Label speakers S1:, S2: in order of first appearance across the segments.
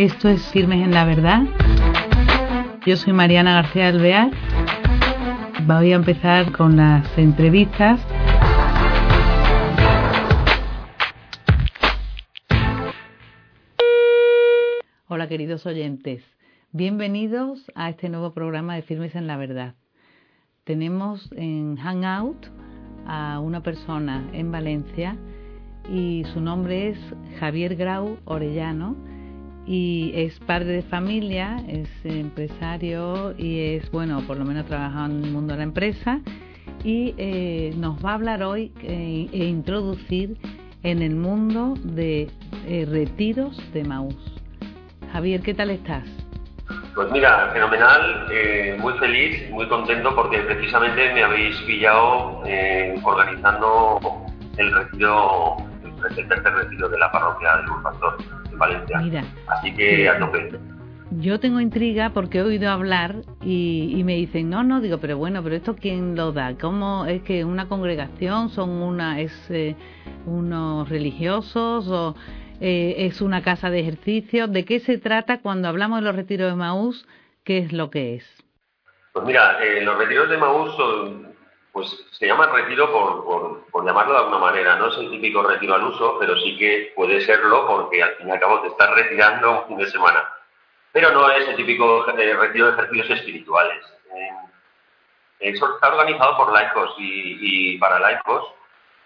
S1: Esto es Firmes en la Verdad. Yo soy Mariana García Alvear. Voy a empezar con las entrevistas. Hola queridos oyentes, bienvenidos a este nuevo programa de Firmes en la Verdad. Tenemos en Hangout a una persona en Valencia y su nombre es Javier Grau Orellano y es padre de familia, es empresario y es, bueno, por lo menos trabaja en el mundo de la empresa y eh, nos va a hablar hoy eh, e introducir en el mundo de eh, retiros de Maús. Javier, ¿qué tal estás?
S2: Pues mira, fenomenal, muy feliz, muy contento porque precisamente me habéis pillado organizando el retiro, el tercer retiro de la parroquia del Pastor Valencia. Así que a tope.
S1: Yo tengo intriga porque he oído hablar y, me dicen, no, no, digo, pero bueno, pero esto quién lo da, ¿cómo es que una congregación son una, es eh, unos religiosos o eh, es una casa de ejercicio? ¿De qué se trata cuando hablamos de los retiros de Maús? ¿Qué es lo que es?
S2: Pues mira, eh, los retiros de Maús son, pues se llama retiro por, por, llamarlo de alguna manera. No es el típico retiro al uso, pero sí que puede serlo porque al fin y al cabo te estás retirando un fin de semana. Pero no es el típico eh, retiro de ejercicios espirituales. Eh, está organizado por laicos y, para laicos,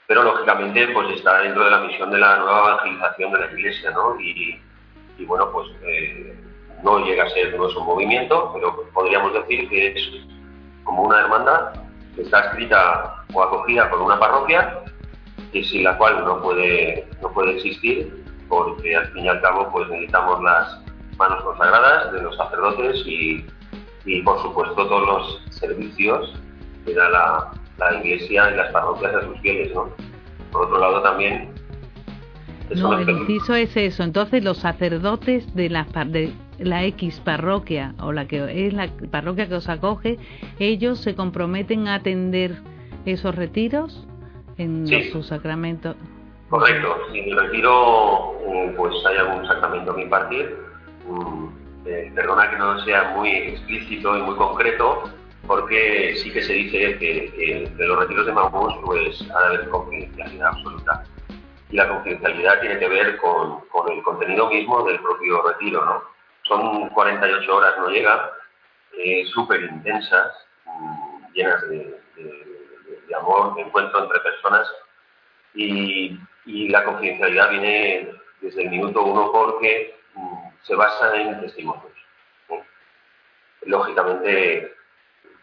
S2: pero lógicamente pues está dentro de la misión de la nueva evangelización de la Iglesia, ¿no? Y, bueno, pues eh, no llega a ser nuestro movimiento, pero podríamos decir que es como una hermandad está escrita o acogida por una parroquia y sin la cual no puede, no puede existir porque al fin y al cabo pues necesitamos las manos consagradas de los sacerdotes y, y por supuesto todos los servicios que da la, la iglesia y las parroquias a sus fieles. ¿no? Por otro lado también
S1: no, el inciso es eso. Entonces, los sacerdotes de la, de la X parroquia o la que es la parroquia que os acoge, ellos se comprometen a atender esos retiros en sus sacramentos.
S2: Correcto. Si en el retiro eh, pues hay algún sacramento que impartir, mm, eh, perdona que no sea muy explícito y muy concreto, porque sí que se dice que, de los retiros de Maús pues ha de haber confidencialidad absoluta y la confidencialidad tiene que ver con, el contenido mismo del propio retiro, ¿no? Son 48 horas, no llega, eh, súper intensas, mm, llenas de, amor, de encuentro entre personas y, la confidencialidad viene desde el minuto uno porque mm, se basa en testimonios. Lógicamente,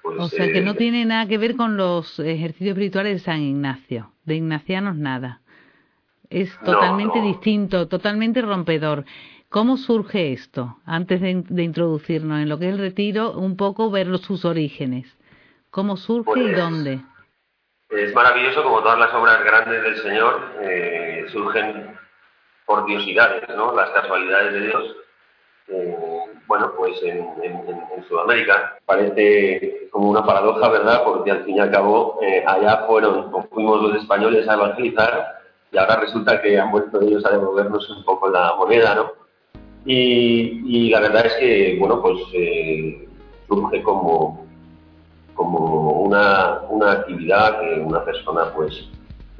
S1: pues, o sea, que eh, no tiene nada que ver con los ejercicios espirituales de San Ignacio, de Ignacianos nada es totalmente distinto, totalmente rompedor. ¿Cómo surge esto? Antes de, introducirnos en lo que es el retiro, un poco ver sus orígenes. ¿Cómo surge y pues, dónde?
S2: Es maravilloso como todas las obras grandes del Señor eh, surgen por diosidades, ¿no? Las casualidades de Dios. Eh, bueno, pues en, Sudamérica parece como una paradoja, ¿verdad? Porque al fin y al cabo eh, allá fueron, fuimos los españoles a evangelizar y ahora resulta que han vuelto ellos a devolvernos un poco la moneda, ¿no? Y, la verdad es que, bueno, pues eh, surge como, como una, una actividad que una persona, pues,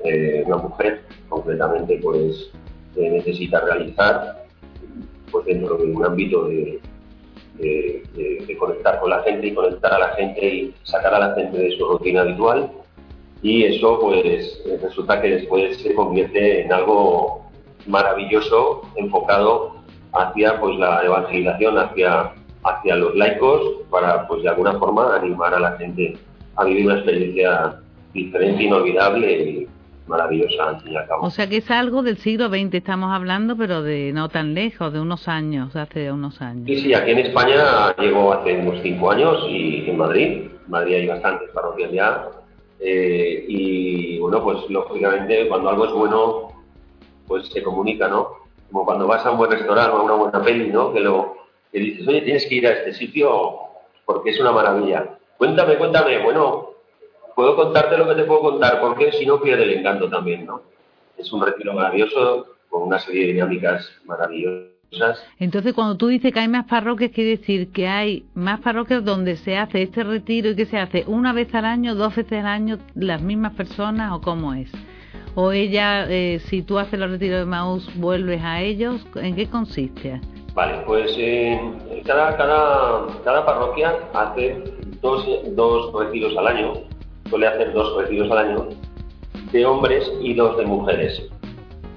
S2: eh, una mujer concretamente, pues, eh, necesita realizar, pues dentro de un ámbito de, de conectar con la gente y conectar a la gente y sacar a la gente de su rutina habitual. Y eso pues resulta que después se convierte en algo maravilloso enfocado hacia pues la evangelización hacia hacia los laicos para pues de alguna forma animar a la gente a vivir una experiencia diferente inolvidable y maravillosa al fin y al cabo.
S1: O sea que es algo del siglo XX estamos hablando, pero de no tan lejos, de unos años, hace unos años.
S2: Sí, sí, aquí en España llegó hace unos cinco años y en Madrid, en Madrid hay bastantes parroquias ya eh, y bueno, pues lógicamente cuando algo es bueno, pues se comunica, ¿no? Como cuando vas a un buen restaurante o a una buena peli, ¿no? Que, lo, que dices, oye, tienes que ir a este sitio porque es una maravilla. Cuéntame, cuéntame. Bueno, puedo contarte lo que te puedo contar, porque si no pierde el encanto también, ¿no? Es un retiro maravilloso, con una serie de dinámicas maravillosas
S1: Entonces, cuando tú dices que hay más parroquias, quiere decir que hay más parroquias donde se hace este retiro y que se hace una vez al año, dos veces al año, las mismas personas o cómo es. O ella, eh, si tú haces los retiros de Maús, vuelves a ellos, ¿en qué consiste?
S2: Vale, pues eh, cada, cada, cada parroquia hace dos, dos retiros al año, suele hacer dos retiros al año, de hombres y dos de mujeres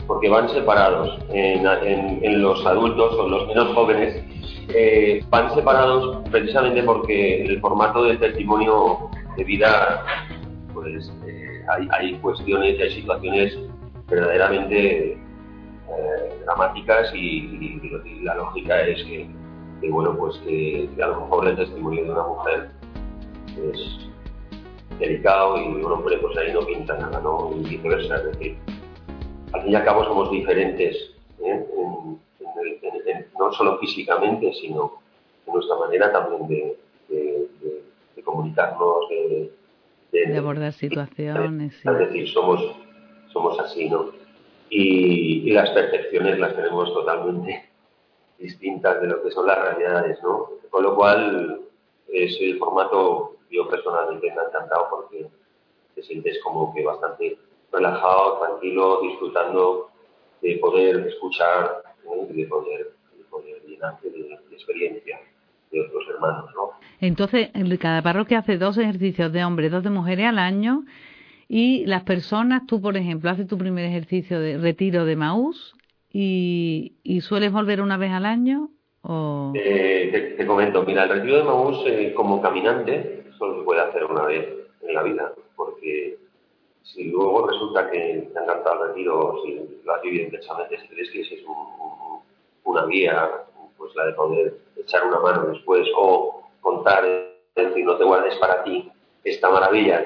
S2: porque van separados. En, los adultos o los menos jóvenes eh, van separados precisamente porque el formato del testimonio de vida, pues eh, hay, cuestiones, hay situaciones verdaderamente eh, dramáticas y, la lógica es que, bueno, pues que, a lo mejor el testimonio de una mujer es delicado y un hombre pues ahí no pinta nada, ¿no? Y viceversa, es decir, al fin y al cabo somos diferentes, ¿eh? no solo físicamente, sino en nuestra manera también de, comunicarnos,
S1: de, abordar situaciones.
S2: Es decir, somos, somos así, ¿no? Y, las percepciones las tenemos totalmente distintas de lo que son las realidades, ¿no? Con lo cual es el formato, yo personalmente me ha encantado porque te sientes como que bastante relajado, tranquilo, disfrutando de poder escuchar y de poder, de poder llenarte de, experiencia de otros hermanos. ¿no?
S1: Entonces, cada parroquia hace dos ejercicios de hombres, dos de mujeres al año. Y las personas, tú por ejemplo, haces tu primer ejercicio de retiro de Maús y, y sueles volver una vez al año. O...
S2: Eh, te, comento, mira, el retiro de Maús eh, como caminante solo se puede hacer una vez en la vida, porque si luego resulta que te han cantado el retiro, si lo has vivido intensamente, si crees que es una vía, pues la de poder echar una mano después o contar, es decir, no te guardes para ti esta maravilla,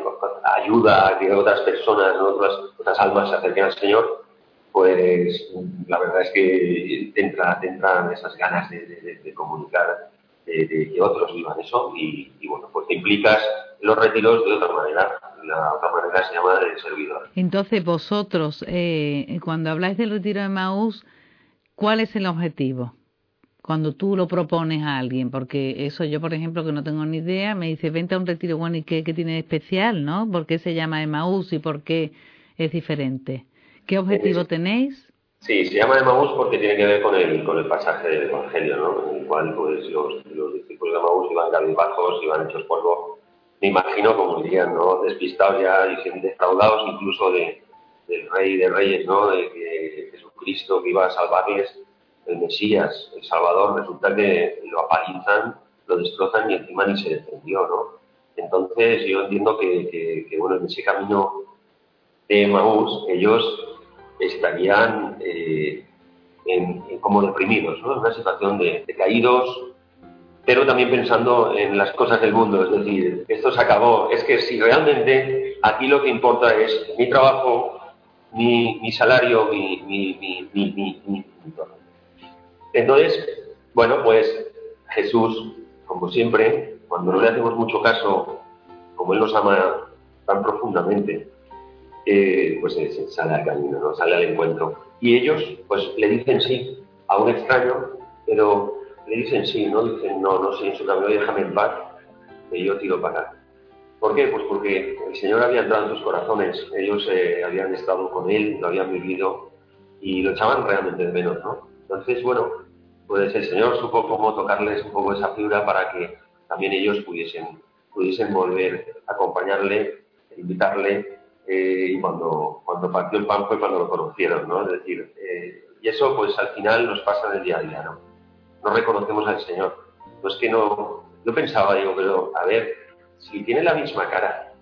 S2: ayuda a que otras personas, otras, otras almas se acerquen al Señor, pues la verdad es que te, entra, entran esas ganas de, comunicar, de, que otros vivan eso y, bueno, pues te implicas los retiros de otra manera la otra manera se llama de servidor.
S1: Entonces, vosotros, eh, cuando habláis del retiro de Maús, ¿cuál es el objetivo? Cuando tú lo propones a alguien, porque eso yo, por ejemplo, que no tengo ni idea, me dice, vente a un retiro, bueno, ¿y qué, tiene de especial, no? ¿Por qué se llama Maús y por qué es diferente? ¿Qué objetivo tenéis?
S2: Sí, se llama Maús porque tiene que ver con el, con el pasaje del Evangelio, ¿no? En el cual pues, los, los discípulos de Maús iban cabizbajos, iban hechos polvo, me imagino, como dirían, ¿no? Despistados ya y defraudados incluso de, del Rey de Reyes, ¿no? De que Jesucristo que iba a salvarles, el Mesías, el Salvador, resulta que lo apalizan, lo destrozan y encima ni se defendió, ¿no? Entonces yo entiendo que, que, bueno, en ese camino de Maús ellos estarían eh, como deprimidos, ¿no? En una situación de, de caídos, pero también pensando en las cosas del mundo, es decir, esto se acabó. Es que si realmente aquí lo que importa es mi trabajo, mi, mi salario, mi, mi, mi, Entonces, bueno, pues Jesús, como siempre, cuando no le hacemos mucho caso, como Él nos ama tan profundamente, eh, pues sale al camino, ¿no? sale al encuentro. Y ellos, pues le dicen sí a un extraño, pero le dicen sí, no dicen no, no sé, en su cambio déjame en paz, que yo tiro para acá. ¿Por qué? Pues porque el Señor había entrado en sus corazones, ellos eh, habían estado con Él, lo habían vivido y lo echaban realmente de menos, ¿no? Entonces, bueno, pues el Señor supo cómo tocarles un poco esa fibra para que también ellos pudiesen, pudiesen volver a acompañarle, invitarle, eh, y cuando, cuando partió el pan fue cuando lo conocieron, ¿no? Es decir, eh, y eso pues al final nos pasa en el día a día, ¿no? no reconocemos al Señor. No que no, yo pensaba, digo, pero a ver, si tiene la misma cara,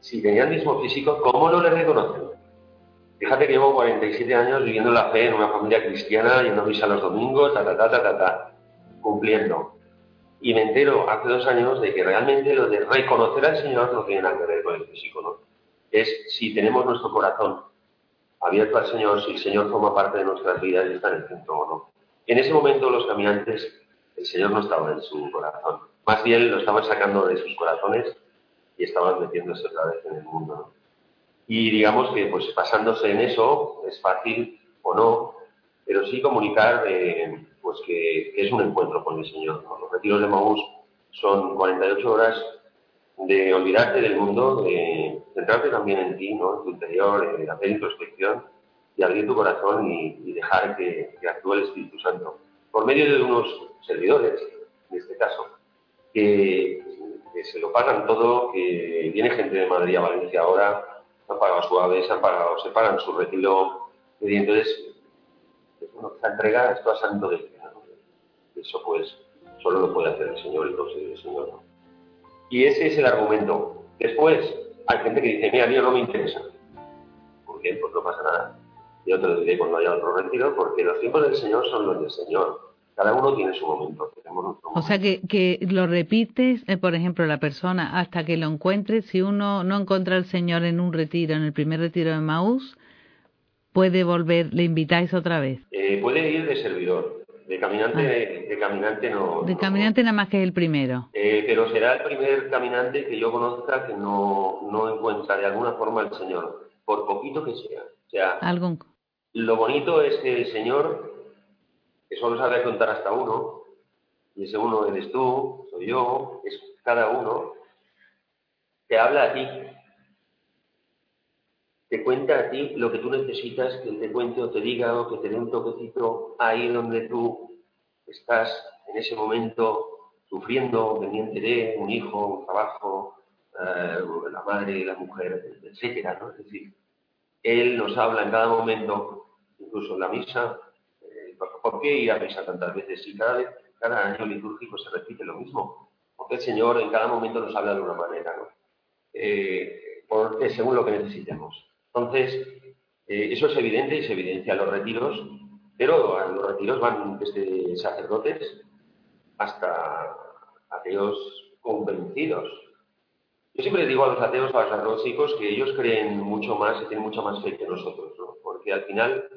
S2: si tenía el mismo físico, ¿cómo no le reconocen? Fíjate que llevo 47 años viviendo la fe en una familia cristiana, yendo a misa los domingos, ta, ta, ta, ta, ta, ta, cumpliendo. Y me entero hace dos años de que realmente lo de reconocer al Señor no tiene nada que ver con el físico, ¿no? Es si tenemos nuestro corazón abierto al Señor, si el Señor forma parte de nuestras vidas y está en el centro o no. En ese momento los caminantes, el Señor no estaba en su corazón. Más bien lo estaban sacando de sus corazones y estaban metiéndose otra vez en el mundo. Y digamos que pues pasándose en eso es fácil o no pero sí comunicar eh, pues que, es un encuentro con el Señor. Los retiros de Maús son 48 horas de olvidarte del mundo, de centrarte también en ti, ¿no? en tu interior, hacer introspección y abrir tu corazón y, dejar que, actúe el Espíritu Santo. Por medio de unos servidores, en este caso, que, se lo pagan todo, que viene gente de Madrid a Valencia ahora, han pagado su AVE, han pagado, se pagan su retiro, y entonces, bueno, esta entrega esto a santo de Eso pues solo lo puede hacer el Señor y no el Señor. Y ese es el argumento. Después, hay gente que dice, mira, mí no me interesa. ¿Por qué? Pues no pasa nada. Yo te lo diré cuando haya otro retiro, porque los tiempos del Señor son los del Señor. Cada uno tiene su momento.
S1: O sea que, que lo repites, eh, por ejemplo, la persona hasta que lo encuentre. Si uno no encuentra al Señor en un retiro, en el primer retiro de Maús, puede volver, le invitáis otra vez.
S2: Eh, puede ir de servidor. De caminante, ah. de, caminante no.
S1: De caminante nada más que el primero.
S2: Eh, pero será el primer caminante que yo conozca que no, no encuentra de alguna forma al Señor, por poquito que sea. O sea,
S1: ¿Algún?
S2: lo bonito es que el Señor, que solo sabe contar hasta uno, y ese uno eres tú, soy yo, es cada uno, te habla a ti, te cuenta a ti lo que tú necesitas que él te cuente o te diga o que te dé un toquecito ahí donde tú estás en ese momento sufriendo, pendiente de un hijo, un trabajo, eh, la madre, la mujer, etcétera, ¿no? Es decir, él nos habla en cada momento, incluso en la misa. ¿Por qué ir a misa tantas veces? Si cada, vez, cada año litúrgico se repite lo mismo. Porque el Señor en cada momento nos habla de una manera, ¿no? Eh, según lo que necesitemos. Entonces, eh, eso es evidente y se evidencia en los retiros, pero los retiros van desde sacerdotes hasta ateos convencidos. Yo siempre digo a los ateos, a los agnósticos, que ellos creen mucho más y tienen mucha más fe que nosotros, ¿no? porque al final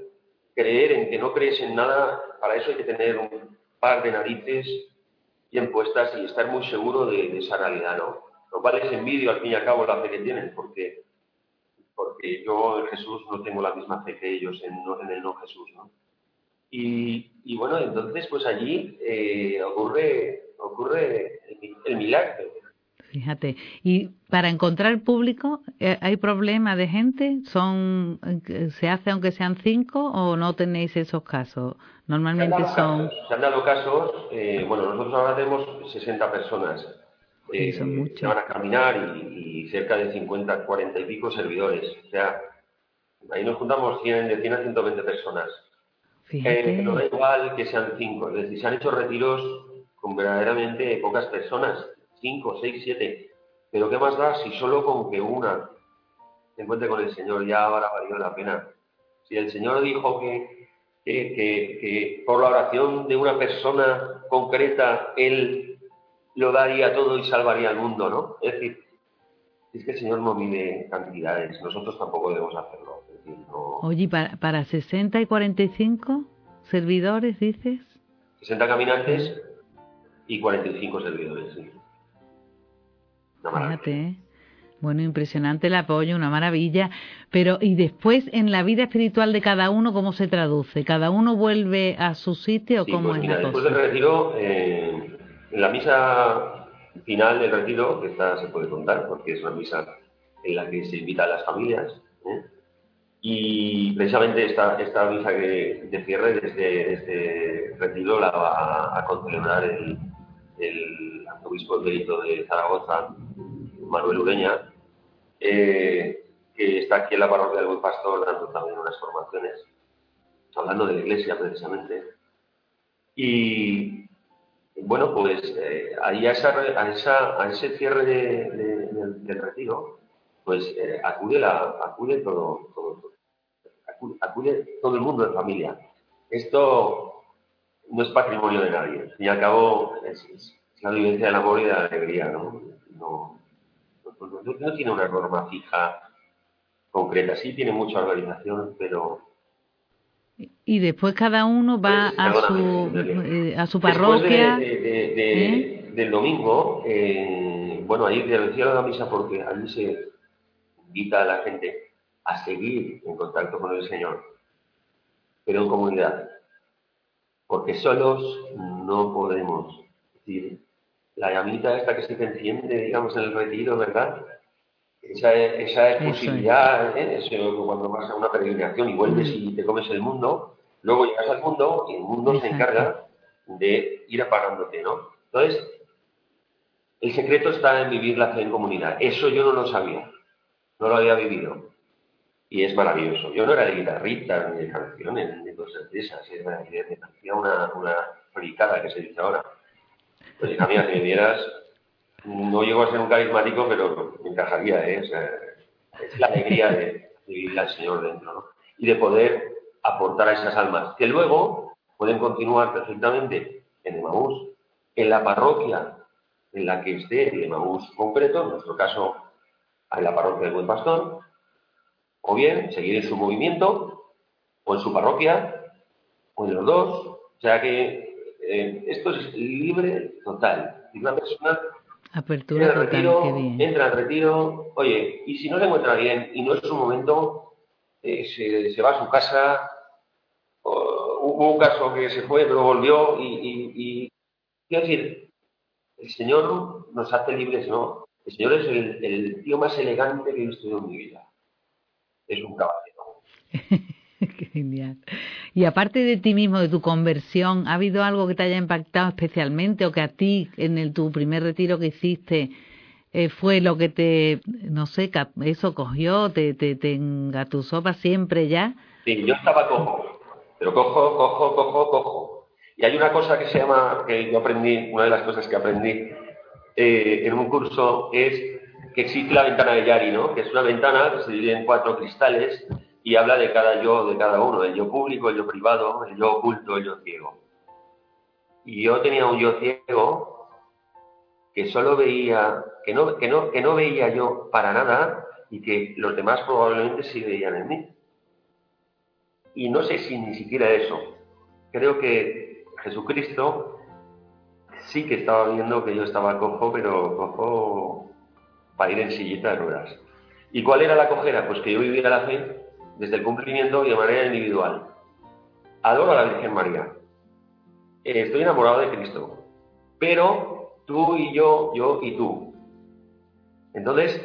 S2: creer en que no crees en nada, para eso hay que tener un par de narices bien puestas y estar muy seguro de, esa realidad, ¿no? Lo cual es envidio al fin y al cabo la fe que tienen, porque porque yo en Jesús no tengo la misma fe que ellos en, en el no Jesús, ¿no? Y, y, bueno, entonces pues allí eh, ocurre, ocurre el, milagro.
S1: Fíjate, y para encontrar público, eh, ¿hay problema de gente? ¿Son ¿Se hace aunque sean cinco o no tenéis esos casos? Normalmente son...
S2: se han dado casos, eh, bueno, nosotros ahora tenemos 60 personas
S1: eh,
S2: van a caminar y, cerca de 50, 40 y pico servidores. O sea, ahí nos juntamos 100, de 100 a 120 personas.
S1: Fíjate.
S2: no da igual que sean 5, es decir, se han hecho retiros con verdaderamente pocas personas, 5, 6, 7. Pero ¿qué más da si solo con que una se encuentre con el Señor ya habrá valido la pena? Si el Señor dijo que, que, que, que por la oración de una persona concreta Él lo daría todo y salvaría al mundo, ¿no? Es decir, es que el Señor no mide cantidades, nosotros tampoco debemos hacerlo.
S1: Oye, ¿para, ¿para 60 y 45 servidores dices?
S2: 60 caminantes y 45 servidores, sí.
S1: Fíjate, ¿eh? Bueno, impresionante el apoyo, una maravilla. Pero, ¿y después en la vida espiritual de cada uno cómo se traduce? ¿Cada uno vuelve a su sitio o cómo
S2: pues
S1: es
S2: mira,
S1: la
S2: después del retiro, eh, en la misa final del retiro, que esta se puede contar porque es una misa en la que se invita a las familias, ¿eh? y precisamente esta, esta misa que, de cierre desde, este retiro la va a, concelebrar el, el arzobispo de Zaragoza, Manuel Ureña, eh, que está aquí en la parroquia del Buen Pastor dando también unas formaciones, hablando de la iglesia precisamente. Y, bueno, pues eh, ahí a, esa, a, ese cierre del retiro, pues eh, acude, la, acude, todo, todo, acude, todo el mundo de familia. Esto no es patrimonio de nadie. Al y al es, la vivencia del amor y de la alegría. No, no, tiene una norma fija concreta. Sí tiene mucha organización, pero
S1: y después cada uno va a su, eh, a su parroquia.
S2: ¿Eh? Del domingo, eh, bueno, ahí decía la misa porque allí se invita a la gente a seguir en contacto con el Señor, pero en comunidad. porque solos no podemos. Decir, la llamita esta que se te enciende, digamos, en el retiro, ¿verdad? Esa, esa exclusividad, ¿eh? Eso, cuando vas a una peregrinación y vuelves mm. y te comes el mundo, luego llegas al mundo y el mundo se encarga de ir apagándote, ¿no? Entonces, el secreto está en vivir la fe en comunidad. Eso yo no lo sabía, no lo había vivido. Y es maravilloso. Yo no era de guitarrita, ni de canciones, ni de cosas de esas. Era, me una, una fricada que se dice ahora. Pues no llego a ser un carismático, pero me encajaría, ¿eh? es la alegría de, vivir al Señor dentro, ¿no? Y de poder aportar a esas almas, que luego pueden continuar perfectamente en Emaús, en la parroquia en la que esté el Emaús concreto, en nuestro caso en la parroquia del Buen Pastor, o bien seguir en su movimiento, o en su parroquia, o en los dos. O sea que eh, esto es libre total. Y una persona
S1: Apertura entra, al
S2: retiro, entra al retiro, oye, y si no se encuentra bien y no es su momento, eh, se, va a su casa. hubo un caso que se fue, pero volvió y, y quiero decir, el Señor nos hace libres, ¿no? El Señor es el, tío más elegante que he visto en mi vida. Es un caballero.
S1: Qué genial. Y aparte de ti mismo, de tu conversión, ¿ha habido algo que te haya impactado especialmente o que a ti, en el, tu primer retiro que hiciste, eh, fue lo que te, no sé, eso cogió, te, te, te engatusó para siempre ya?
S2: Sí, yo estaba cojo, pero cojo, cojo, cojo, cojo. Y hay una cosa que se llama, que yo aprendí, una de las cosas que aprendí eh, en un curso es que existe la ventana de Yari, ¿no? Que es una ventana que se divide en cuatro cristales y habla de cada yo, de cada uno, el yo público, el yo privado, el yo oculto, el yo ciego. Y yo tenía un yo ciego que solo veía, que no, que no, que no veía yo para nada y que los demás probablemente sí veían en mí. Y no sé si ni siquiera eso. Creo que Jesucristo sí que estaba viendo que yo estaba cojo, pero cojo para ir en sillita de ruedas. ¿Y cuál era la cojera? Pues que yo vivía la fe desde el cumplimiento y de manera individual. Adoro a la Virgen María. Eh, estoy enamorado de Cristo. Pero tú y yo, yo y tú. Entonces,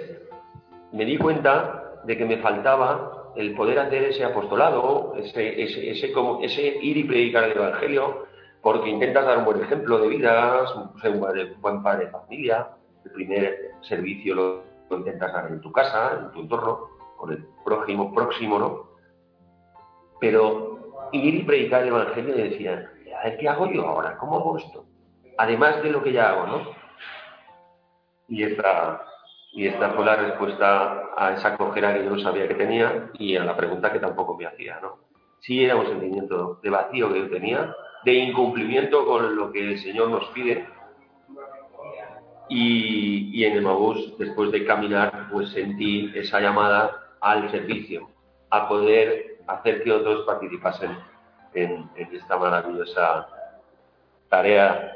S2: me di cuenta de que me faltaba el poder hacer ese apostolado, ese, ir y predicar el Evangelio, porque intentas dar un buen ejemplo de vida, un buen padre de familia, el primer servicio lo, intentas dar en tu casa, en tu entorno, con el prójimo próximo, ¿no? Pero ir y predicar el Evangelio y decía, a ver, ¿qué hago yo ahora? ¿Cómo hago esto? Además de lo que ya hago, ¿no? Y esta, y esta fue la respuesta a esa cojera que yo no sabía que tenía y a la pregunta que tampoco me hacía, ¿no? Sí era un sentimiento de vacío que yo tenía, de incumplimiento con lo que el Señor nos pide. Y, en el Mabús, después de caminar, pues sentí esa llamada al servicio, a poder hacer que otros participasen en esta maravillosa tarea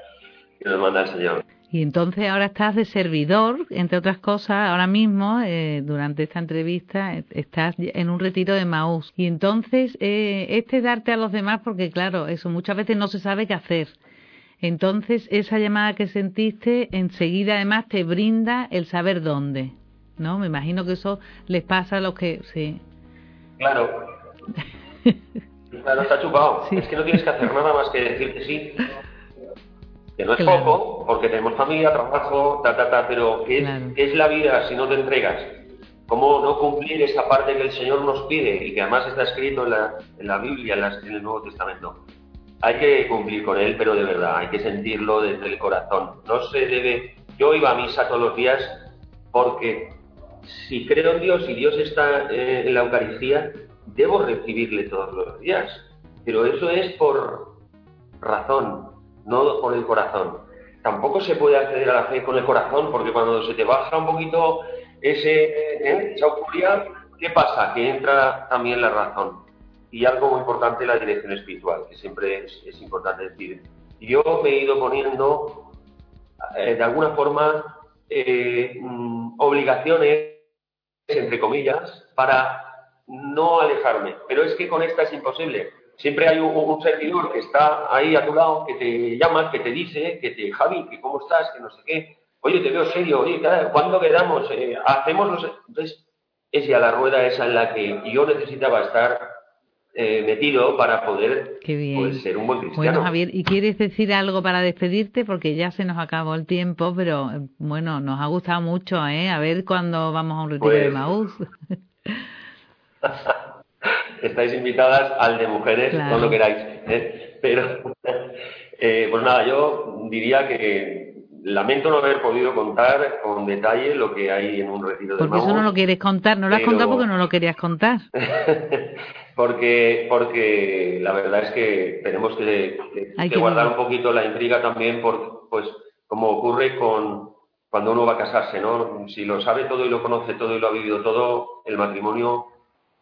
S2: que nos manda el Señor.
S1: Y entonces ahora estás de servidor, entre otras cosas, ahora mismo, eh, durante esta entrevista, estás en un retiro de Maús. Y entonces, eh, este darte a los demás, porque claro, eso muchas veces no se sabe qué hacer. Entonces, esa llamada que sentiste, enseguida además te brinda el saber dónde. ¿No? Me imagino que eso les pasa a los que. Sí.
S2: Claro. claro, está chupado. Es que no tienes que hacer nada más que decir que sí que no es poco, porque tenemos familia, trabajo, ta, ta, ta, pero ¿qué, es la vida si no te entregas? ¿Cómo no cumplir esa parte que el Señor nos pide y que además está escrito en la, en la Biblia, en, en el Nuevo Testamento? Hay que cumplir con él, pero de verdad, hay que sentirlo desde el corazón. No se debe... Yo iba a misa todos los días porque si creo en Dios y Dios está eh, en la Eucaristía, debo recibirle todos los días. Pero eso es por razón, no por el corazón. Tampoco se puede acceder a la fe con el corazón, porque cuando se te baja un poquito ese, ¿eh? esa euforia, ¿qué pasa? Que entra también la razón. Y algo muy importante, la dirección espiritual, que siempre es, importante decir. Yo me he ido poniendo, eh, de alguna forma, eh, obligaciones, entre comillas, para no alejarme. Pero es que con esta es imposible siempre hay un, servidor que está ahí a tu lado, que te llama, que te dice, que te, Javi, que cómo estás, que no sé qué, oye, te veo serio, oye, ¿cuándo quedamos? Eh, hacemos. Entonces, es ya la rueda esa en la que yo necesitaba estar eh, metido para poder pues, ser un buen cristiano.
S1: Bueno, Javier, ¿y quieres decir algo para despedirte? Porque ya se nos acabó el tiempo, pero bueno, nos ha gustado mucho, ¿eh? A ver cuándo vamos a un retiro de pues Maús.
S2: estáis invitadas al de mujeres, claro. lo queráis. ¿eh? Pero, eh, pues nada, yo diría que lamento no haber podido contar con detalle lo que hay en un retiro
S1: de
S2: Porque
S1: eso no lo quieres contar, no lo has contado porque no lo querías contar.
S2: porque, porque la verdad es que tenemos que, guardar un poquito la intriga también, por, pues como ocurre con cuando uno va a casarse, ¿no? Si lo sabe todo y lo conoce todo y lo ha vivido todo, el matrimonio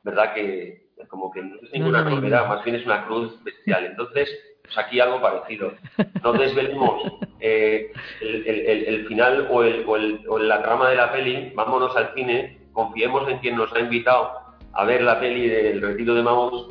S2: ¿verdad? Que como que no es ninguna enfermedad, más bien es una cruz bestial. Entonces, pues aquí algo parecido. No desvelemos eh, el, final o, o, la trama de la peli, vámonos al cine, confiemos en quien nos ha invitado a ver la peli del Retiro de Mamos,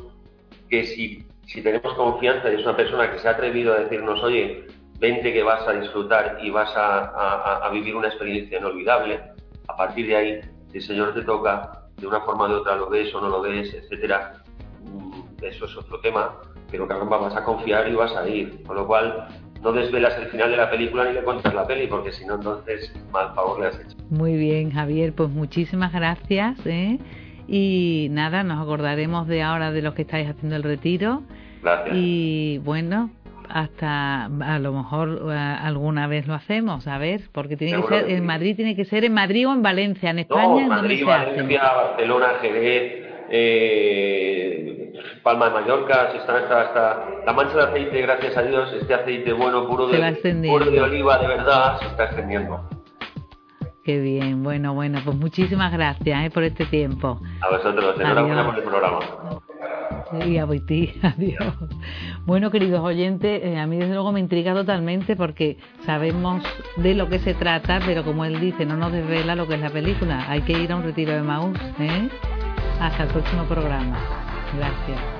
S2: que si, si tenemos confianza y es una persona que se ha atrevido a decirnos, oye, vente que vas a disfrutar y vas a, a vivir una experiencia inolvidable, a partir de ahí, si el Señor te toca, de una forma o de otra lo ves o no lo ves, etcétera, mm, eso es otro tema, pero caramba, vas a confiar y vas a ir. Con lo cual, no desvelas el final de la película ni le cuentas la peli, porque si no, entonces mal favor le has hecho.
S1: Muy bien, Javier, pues muchísimas gracias. ¿eh? Y nada, nos acordaremos de ahora de los que estáis haciendo el retiro.
S2: Gracias.
S1: Y bueno, hasta a lo mejor eh, alguna vez lo hacemos, a ver, porque tiene que ser en Madrid, tiene que ser en Madrid o en Valencia, en España.
S2: No, Madrid, Valencia, Barcelona, Jerez, eh, Palma de Mallorca, se está hasta, la mancha de aceite, gracias a Dios, este aceite bueno, puro de, puro de oliva, de verdad, se está extendiendo.
S1: Qué bien, bueno, bueno, pues muchísimas gracias eh, por este tiempo.
S2: A vosotros, enhorabuena por el programa.
S1: Y a ti, adiós. Bueno, queridos oyentes, eh, a mí desde luego me intriga totalmente porque sabemos de lo que se trata, pero como él dice, no nos desvela lo que es la película. Hay que ir a un retiro de Maús. ¿eh? Hasta el próximo programa. Gracias.